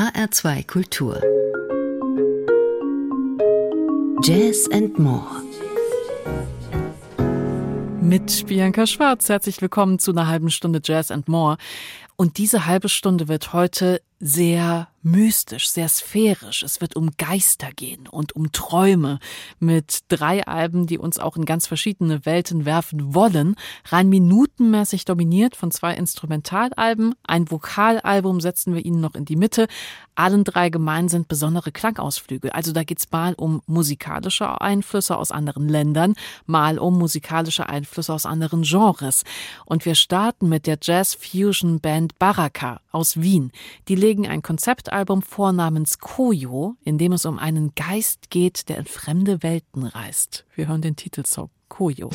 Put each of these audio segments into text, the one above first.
HR2 Kultur. Jazz and More. Mit Bianca Schwarz. Herzlich willkommen zu einer halben Stunde Jazz and More. Und diese halbe Stunde wird heute sehr mystisch, sehr sphärisch. Es wird um Geister gehen und um Träume mit drei Alben, die uns auch in ganz verschiedene Welten werfen wollen. Rein minutenmäßig dominiert von zwei Instrumentalalben. Ein Vokalalbum setzen wir Ihnen noch in die Mitte. Allen drei gemein sind besondere Klangausflüge. Also da geht's mal um musikalische Einflüsse aus anderen Ländern, mal um musikalische Einflüsse aus anderen Genres. Und wir starten mit der Jazz-Fusion-Band Baraka aus Wien. Die legen ein Konzeptalbum vor namens Koyo, in dem es um einen Geist geht, der in fremde Welten reist. Wir hören den Titelsong Koyo.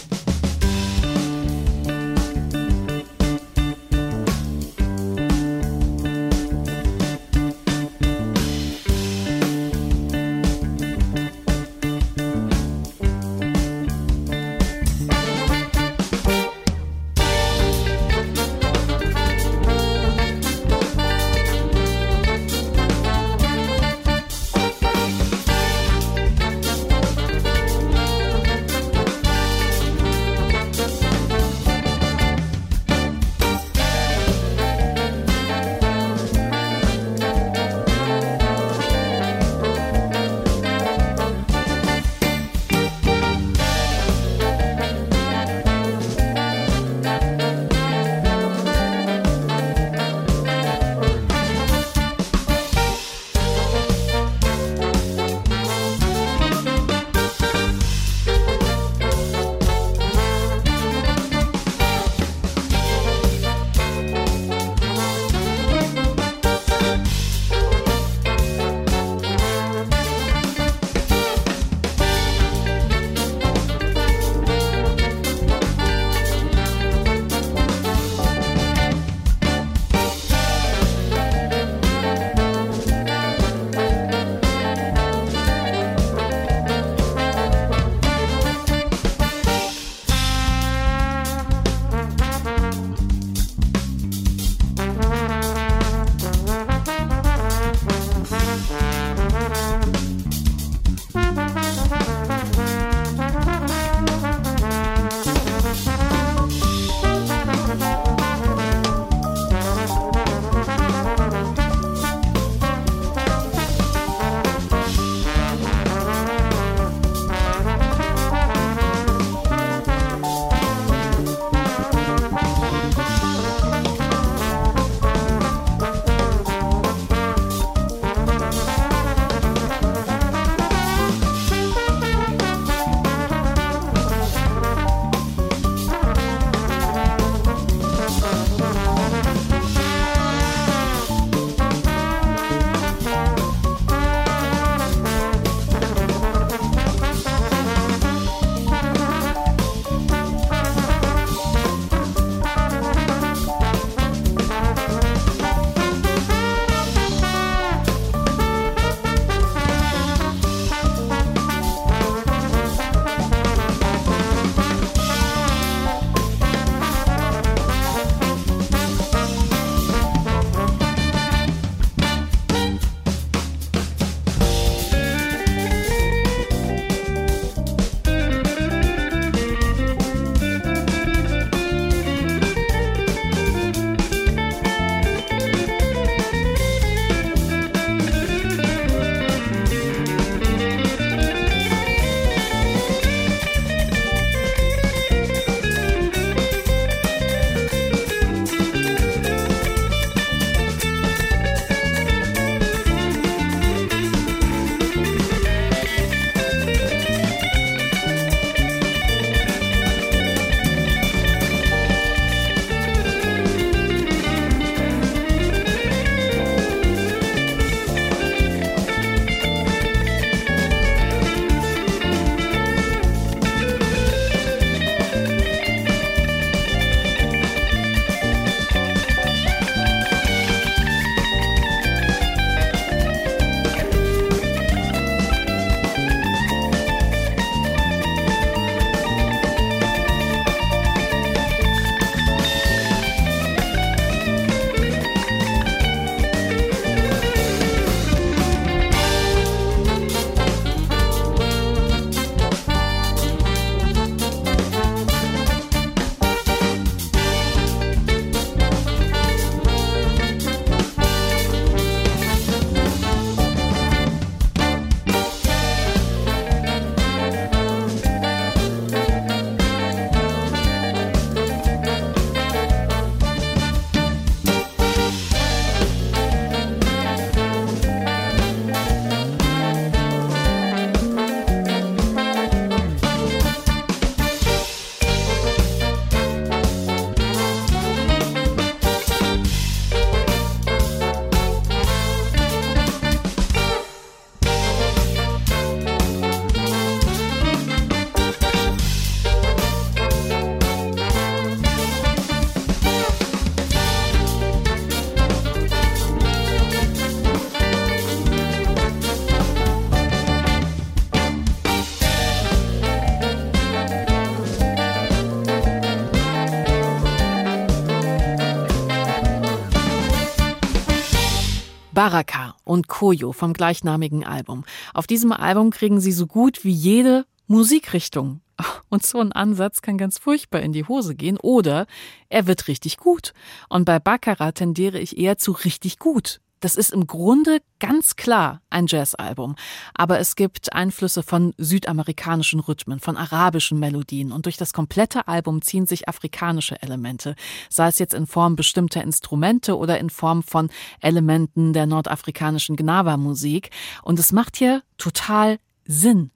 Baraka und Koyo vom gleichnamigen Album. Auf diesem Album kriegen Sie so gut wie jede Musikrichtung. Und so ein Ansatz kann ganz furchtbar in die Hose gehen oder er wird richtig gut. Und bei Baccarat tendiere ich eher zu richtig gut. Das ist im Grunde ganz klar ein Jazzalbum, aber es gibt Einflüsse von südamerikanischen Rhythmen, von arabischen Melodien. Und durch das komplette Album ziehen sich afrikanische Elemente, sei es jetzt in Form bestimmter Instrumente oder in Form von Elementen der nordafrikanischen Gnawa-Musik. Und es macht hier total Sinn.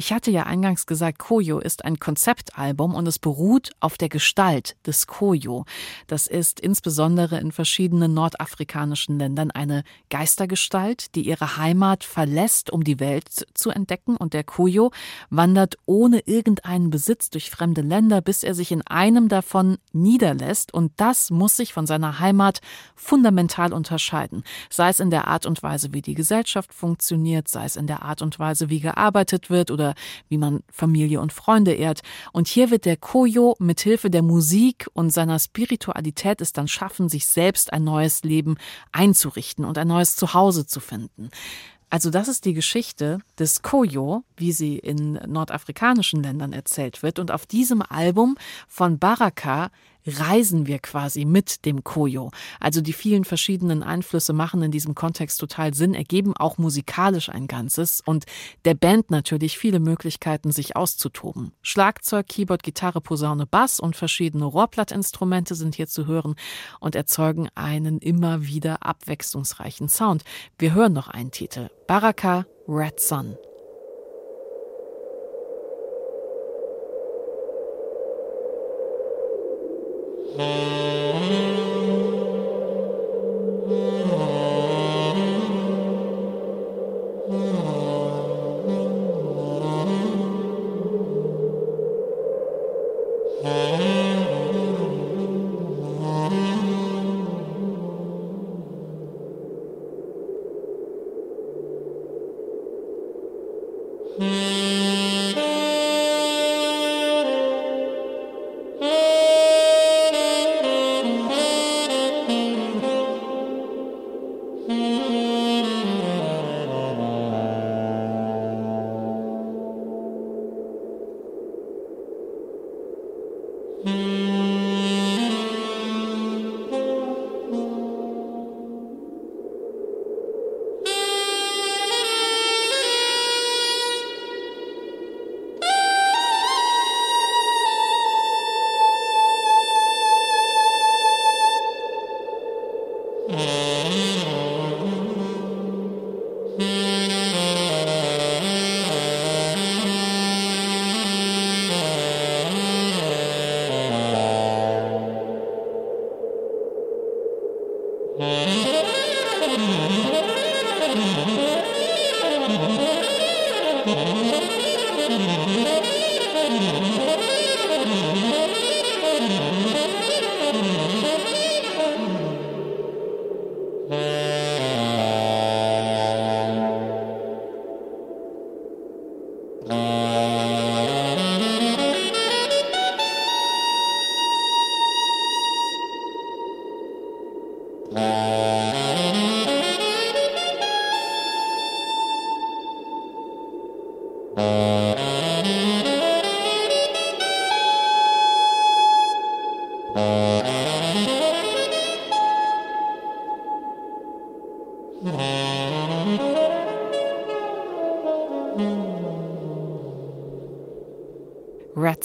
Ich hatte ja eingangs gesagt, Koyo ist ein Konzeptalbum und es beruht auf der Gestalt des Koyo. Das ist insbesondere in verschiedenen nordafrikanischen Ländern eine Geistergestalt, die ihre Heimat verlässt, um die Welt zu entdecken. Und der Koyo wandert ohne irgendeinen Besitz durch fremde Länder, bis er sich in einem davon niederlässt. Und das muss sich von seiner Heimat fundamental unterscheiden, sei es in der Art und Weise, wie die Gesellschaft funktioniert, sei es in der Art und Weise, wie gearbeitet wird oder wie man Familie und Freunde ehrt. Und hier wird der Koyo mit Hilfe der Musik und seiner Spiritualität es dann schaffen, sich selbst ein neues Leben einzurichten und ein neues Zuhause zu finden. Also das ist die Geschichte des Koyo, wie sie in nordafrikanischen Ländern erzählt wird. Und auf diesem Album von Baraka reisen wir quasi mit dem Koyo. Also die vielen verschiedenen Einflüsse machen in diesem Kontext total Sinn, ergeben auch musikalisch ein Ganzes und der Band natürlich viele Möglichkeiten, sich auszutoben. Schlagzeug, Keyboard, Gitarre, Posaune, Bass und verschiedene Rohrplattinstrumente sind hier zu hören und erzeugen einen immer wieder abwechslungsreichen Sound. Wir hören noch einen Titel. Baraka Red Sun. Red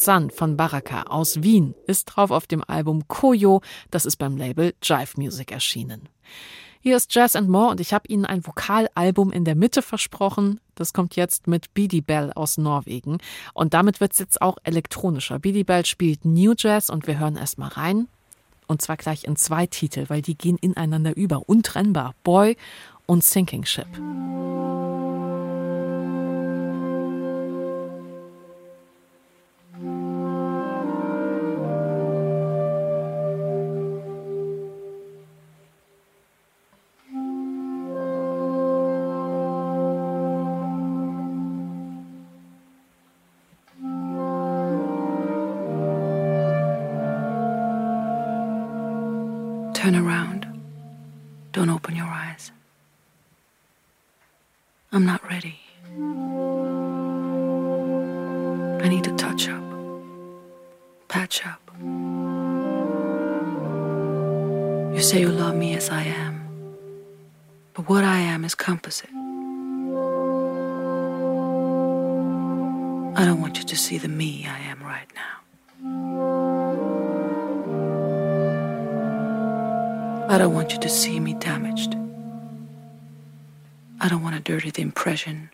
Sun von Baraka aus Wien ist drauf auf dem Album Koyo, das ist beim Label Jive Music erschienen. Hier ist Jazz and More und ich habe Ihnen ein Vokalalbum in der Mitte versprochen. Das kommt jetzt mit Beady Bell aus Norwegen. Und damit wird es jetzt auch elektronischer. Beady Bell spielt New Jazz und wir hören erstmal rein. Und zwar gleich in zwei Titel, weil die gehen ineinander über, untrennbar. Boy und Sinking Ship. I don't want to dirty the impression,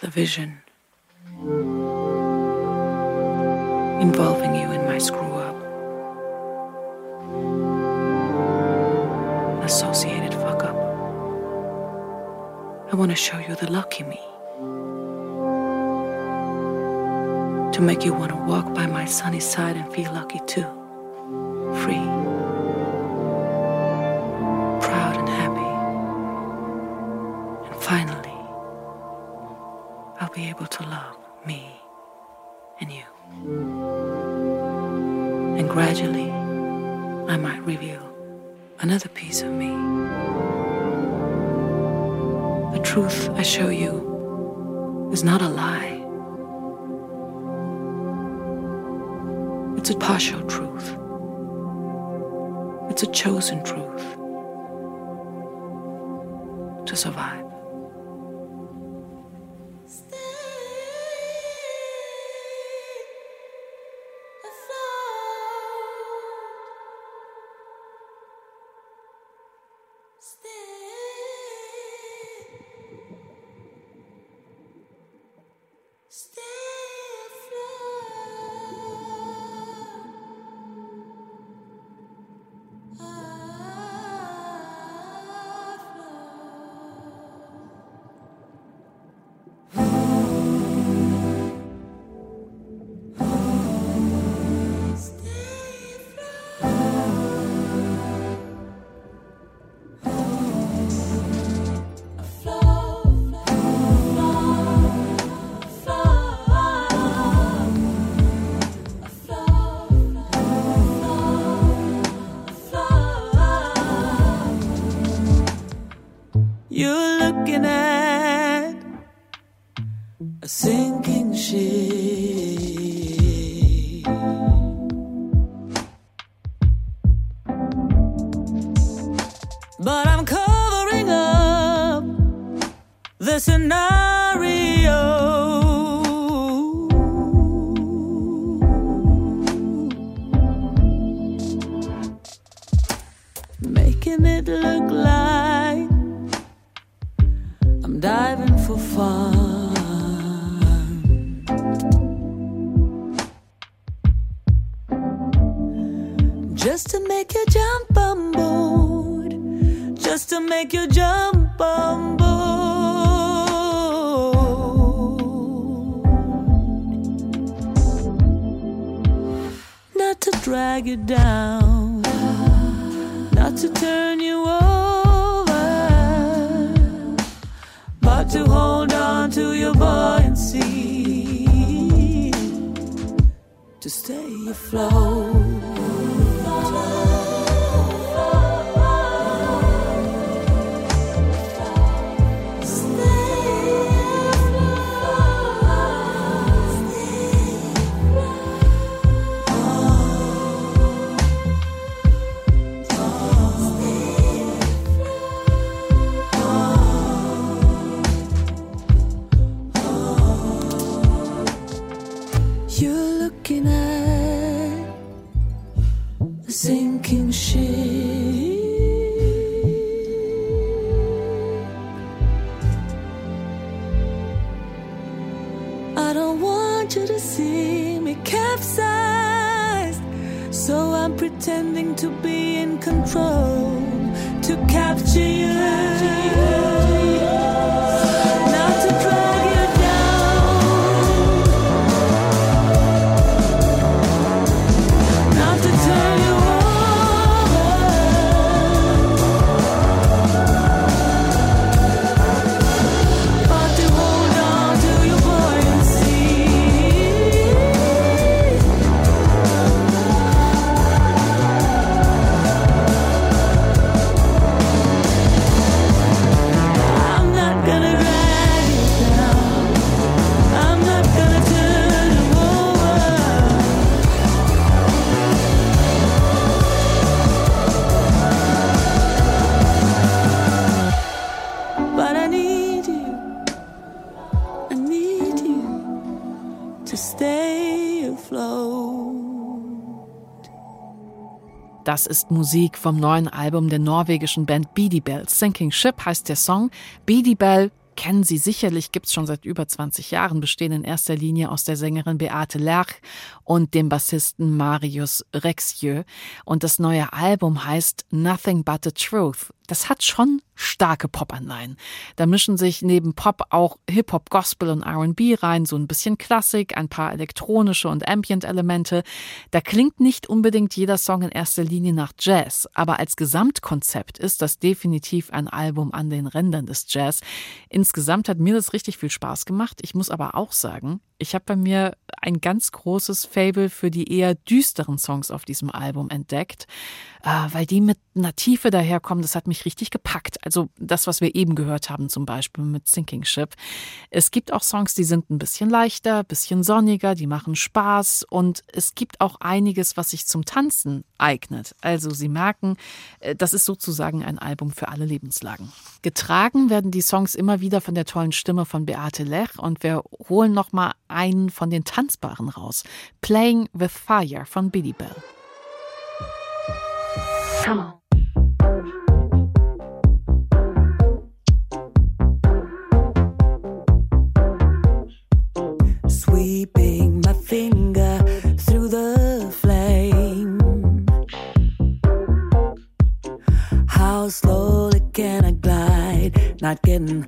the vision involving you in my screw up. Associated fuck up. I want to show you the lucky me. To make you want to walk by my sunny side and feel lucky too. Free. To survive. You're looking at a sinking ship. Down. Not to turn you over but to hold on to your buoyancy, to stay afloat. I'm pretending to be in control to capture you. Not Das ist Musik vom neuen Album der norwegischen Band Beady Bell. Sinking Ship heißt der Song. Beady Bell kennen Sie sicherlich, gibt's schon seit über 20 Jahren, bestehen in erster Linie aus der Sängerin Beate Lerch und dem Bassisten Marius Rexieux. Und das neue Album heißt Nothing But the Truth. Das hat schon starke Pop-Anleihen. Da mischen sich neben Pop auch Hip-Hop, Gospel und R&B rein, so ein bisschen Klassik, ein paar elektronische und Ambient-Elemente. Da klingt nicht unbedingt jeder Song in erster Linie nach Jazz, aber als Gesamtkonzept ist das definitiv ein Album an den Rändern des Jazz. Insgesamt hat mir das richtig viel Spaß gemacht. Ich muss aber auch sagen, ich habe bei mir ein ganz großes Fable für die eher düsteren Songs auf diesem Album entdeckt, äh, weil die mit einer Tiefe daherkommen, das hat mich richtig gepackt. Also das, was wir eben gehört haben, zum Beispiel mit Sinking Ship. Es gibt auch Songs, die sind ein bisschen leichter, ein bisschen sonniger, die machen Spaß und es gibt auch einiges, was sich zum Tanzen eignet. Also Sie merken, äh, das ist sozusagen ein Album für alle Lebenslagen. Getragen werden die Songs immer wieder von der tollen Stimme von Beate Lech und wir holen noch mal einen von den Tanzbaren raus. Playing with Fire von Billy Bell. Come on. Sweeping my finger through the flame. How slowly can I glide? Not getting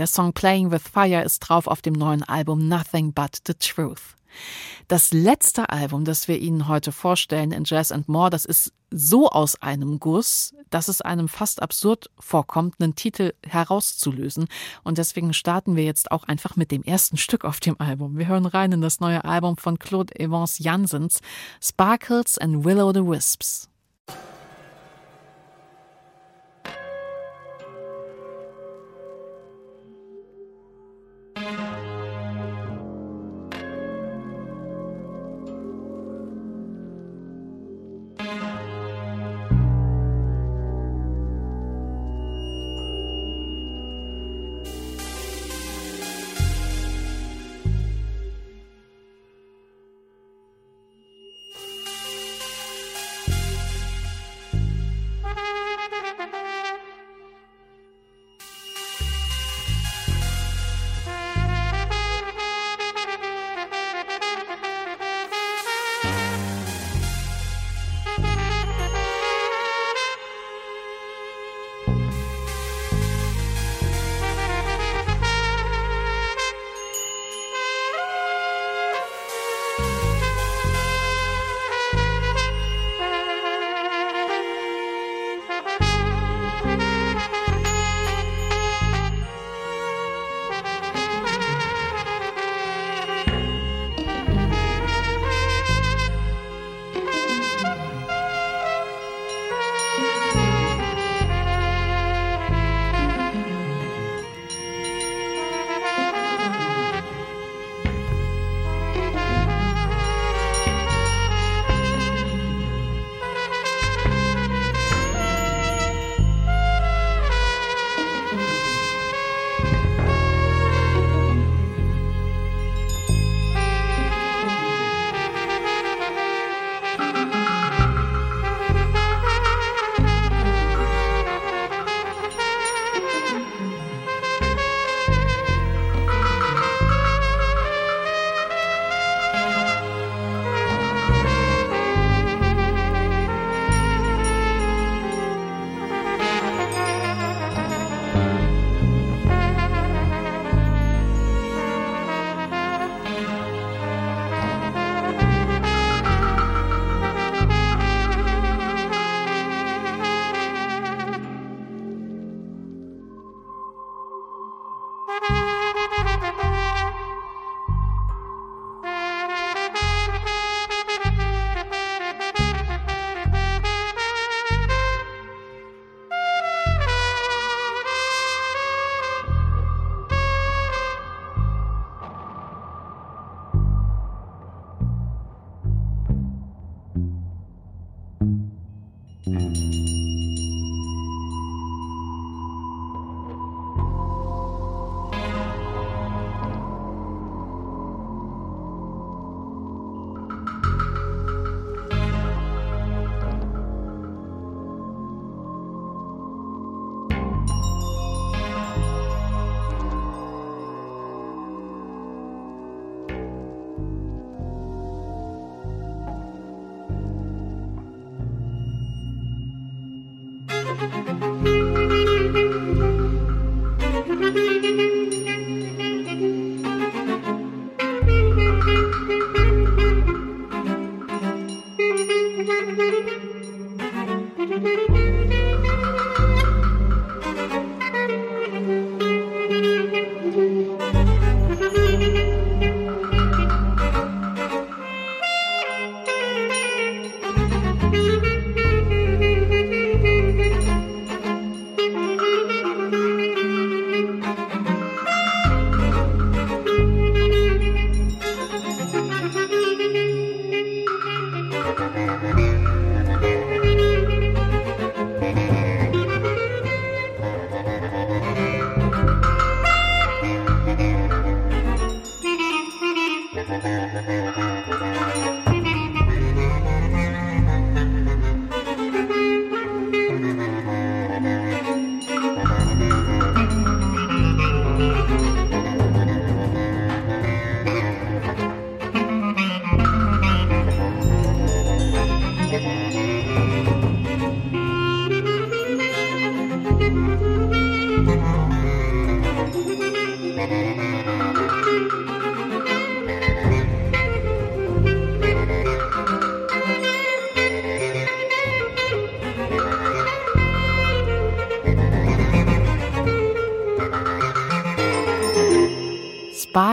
Der Song Playing with Fire ist drauf auf dem neuen Album Nothing But the Truth. Das letzte Album, das wir Ihnen heute vorstellen in Jazz and More, das ist so aus einem Guss, dass es einem fast absurd vorkommt, einen Titel herauszulösen. Und deswegen starten wir jetzt auch einfach mit dem ersten Stück auf dem Album. Wir hören rein in das neue Album von Claude Evans Janssens, Sparkles and Willow the Wisps.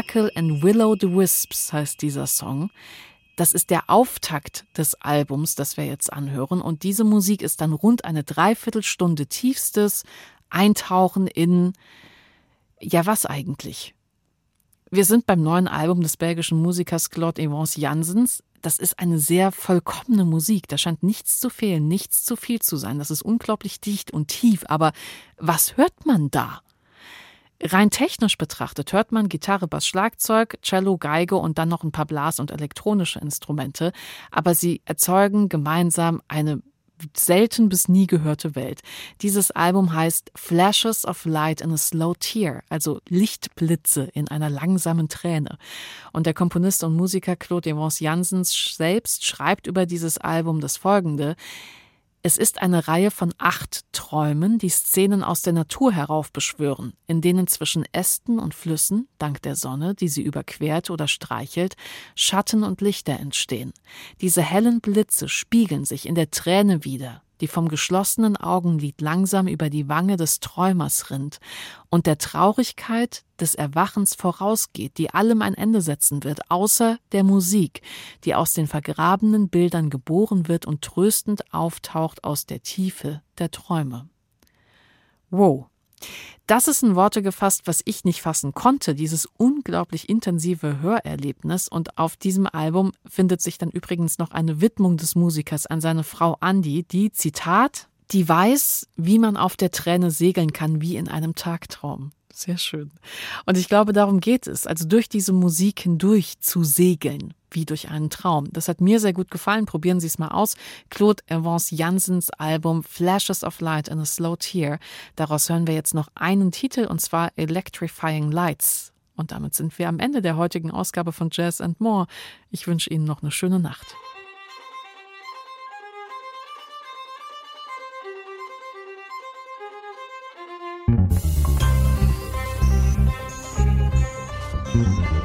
Sparkle and Willow the Wisps heißt dieser Song. Das ist der Auftakt des Albums, das wir jetzt anhören. Und diese Musik ist dann rund eine Dreiviertelstunde tiefstes Eintauchen in, ja, was eigentlich? Wir sind beim neuen Album des belgischen Musikers Claude Evans Jansens. Das ist eine sehr vollkommene Musik. Da scheint nichts zu fehlen, nichts zu viel zu sein. Das ist unglaublich dicht und tief. Aber was hört man da? Rein technisch betrachtet hört man Gitarre, Bass, Schlagzeug, Cello, Geige und dann noch ein paar Blas- und elektronische Instrumente, aber sie erzeugen gemeinsam eine selten bis nie gehörte Welt. Dieses Album heißt Flashes of Light in a Slow Tear, also Lichtblitze in einer langsamen Träne. Und der Komponist und Musiker Claude Evans Jansens selbst schreibt über dieses Album das folgende. Es ist eine Reihe von acht Träumen, die Szenen aus der Natur heraufbeschwören, in denen zwischen Ästen und Flüssen, dank der Sonne, die sie überquert oder streichelt, Schatten und Lichter entstehen. Diese hellen Blitze spiegeln sich in der Träne wieder, die vom geschlossenen Augenlid langsam über die Wange des Träumers rinnt und der Traurigkeit des Erwachens vorausgeht, die allem ein Ende setzen wird, außer der Musik, die aus den vergrabenen Bildern geboren wird und tröstend auftaucht aus der Tiefe der Träume. Wow. Das ist in Worte gefasst, was ich nicht fassen konnte, dieses unglaublich intensive Hörerlebnis. Und auf diesem Album findet sich dann übrigens noch eine Widmung des Musikers an seine Frau Andi, die, Zitat, die weiß, wie man auf der Träne segeln kann, wie in einem Tagtraum. Sehr schön. Und ich glaube, darum geht es, also durch diese Musik hindurch zu segeln, wie durch einen Traum. Das hat mir sehr gut gefallen. Probieren Sie es mal aus. Claude Evans Jansens Album Flashes of Light in a Slow Tear. Daraus hören wir jetzt noch einen Titel und zwar Electrifying Lights. Und damit sind wir am Ende der heutigen Ausgabe von Jazz and More. Ich wünsche Ihnen noch eine schöne Nacht. Musik